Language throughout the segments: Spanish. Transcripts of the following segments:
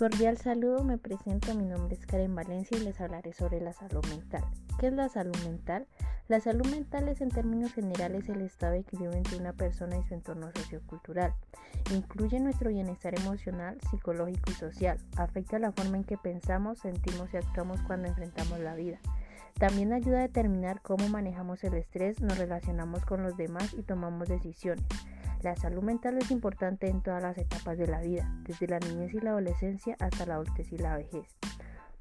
Cordial saludo, me presento, mi nombre es Karen Valencia y les hablaré sobre la salud mental. ¿Qué es la salud mental? La salud mental es en términos generales el estado de equilibrio entre una persona y su entorno sociocultural. Incluye nuestro bienestar emocional, psicológico y social. Afecta la forma en que pensamos, sentimos y actuamos cuando enfrentamos la vida. También ayuda a determinar cómo manejamos el estrés, nos relacionamos con los demás y tomamos decisiones. La salud mental es importante en todas las etapas de la vida, desde la niñez y la adolescencia hasta la adultez y la vejez.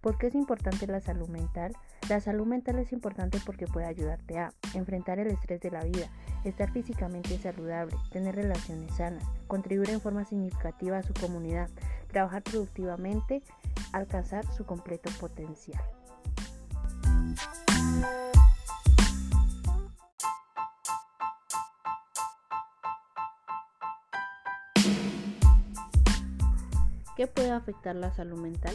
¿Por qué es importante la salud mental? La salud mental es importante porque puede ayudarte a enfrentar el estrés de la vida, estar físicamente saludable, tener relaciones sanas, contribuir en forma significativa a su comunidad, trabajar productivamente, alcanzar su completo potencial. ¿Qué puede afectar la salud mental?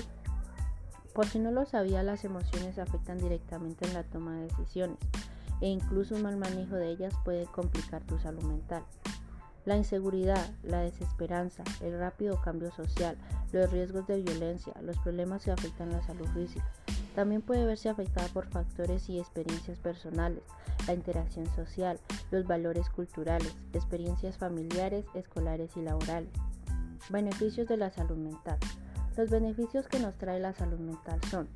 Por si no lo sabía, las emociones afectan directamente en la toma de decisiones e incluso un mal manejo de ellas puede complicar tu salud mental. La inseguridad, la desesperanza, el rápido cambio social, los riesgos de violencia, los problemas que afectan la salud física. También puede verse afectada por factores y experiencias personales, la interacción social, los valores culturales, experiencias familiares, escolares y laborales. Beneficios de la salud mental. Los beneficios que nos trae la salud mental son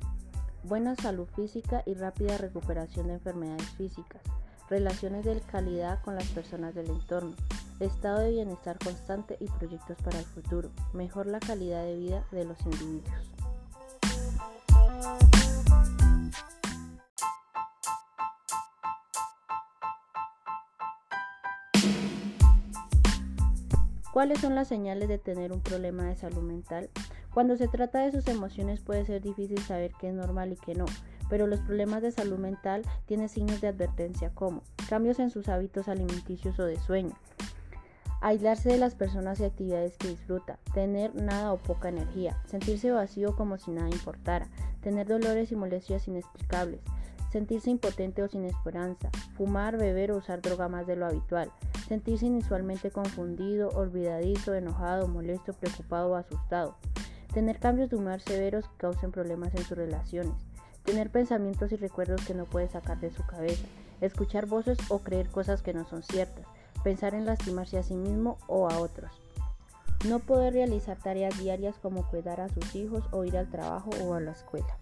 buena salud física y rápida recuperación de enfermedades físicas, relaciones de calidad con las personas del entorno, estado de bienestar constante y proyectos para el futuro, mejor la calidad de vida de los individuos. ¿Cuáles son las señales de tener un problema de salud mental? Cuando se trata de sus emociones puede ser difícil saber qué es normal y qué no, pero los problemas de salud mental tienen signos de advertencia como cambios en sus hábitos alimenticios o de sueño, aislarse de las personas y actividades que disfruta, tener nada o poca energía, sentirse vacío como si nada importara, tener dolores y molestias inexplicables, sentirse impotente o sin esperanza, fumar, beber o usar droga más de lo habitual, sentirse inusualmente confundido, olvidadizo, enojado, molesto, preocupado o asustado, tener cambios de humor severos que causen problemas en sus relaciones, tener pensamientos y recuerdos que no puede sacar de su cabeza, escuchar voces o creer cosas que no son ciertas, pensar en lastimarse a sí mismo o a otros. No poder realizar tareas diarias como cuidar a sus hijos o ir al trabajo o a la escuela.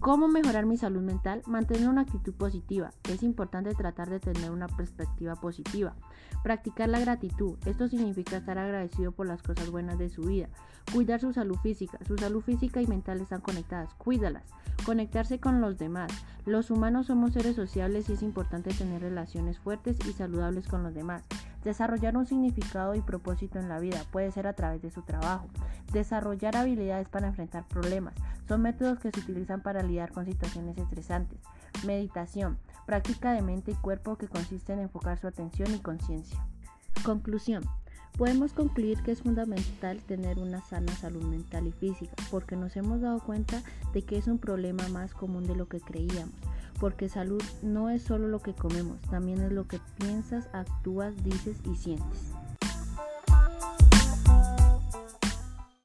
¿Cómo mejorar mi salud mental? Mantener una actitud positiva. Es importante tratar de tener una perspectiva positiva. Practicar la gratitud. Esto significa estar agradecido por las cosas buenas de su vida. Cuidar su salud física. Su salud física y mental están conectadas. Cuídalas. Conectarse con los demás. Los humanos somos seres sociables y es importante tener relaciones fuertes y saludables con los demás. Desarrollar un significado y propósito en la vida puede ser a través de su trabajo. Desarrollar habilidades para enfrentar problemas. Son métodos que se utilizan para lidiar con situaciones estresantes. Meditación. Práctica de mente y cuerpo que consiste en enfocar su atención y conciencia. Conclusión. Podemos concluir que es fundamental tener una sana salud mental y física porque nos hemos dado cuenta de que es un problema más común de lo que creíamos porque salud no es solo lo que comemos, también es lo que piensas, actúas, dices y sientes.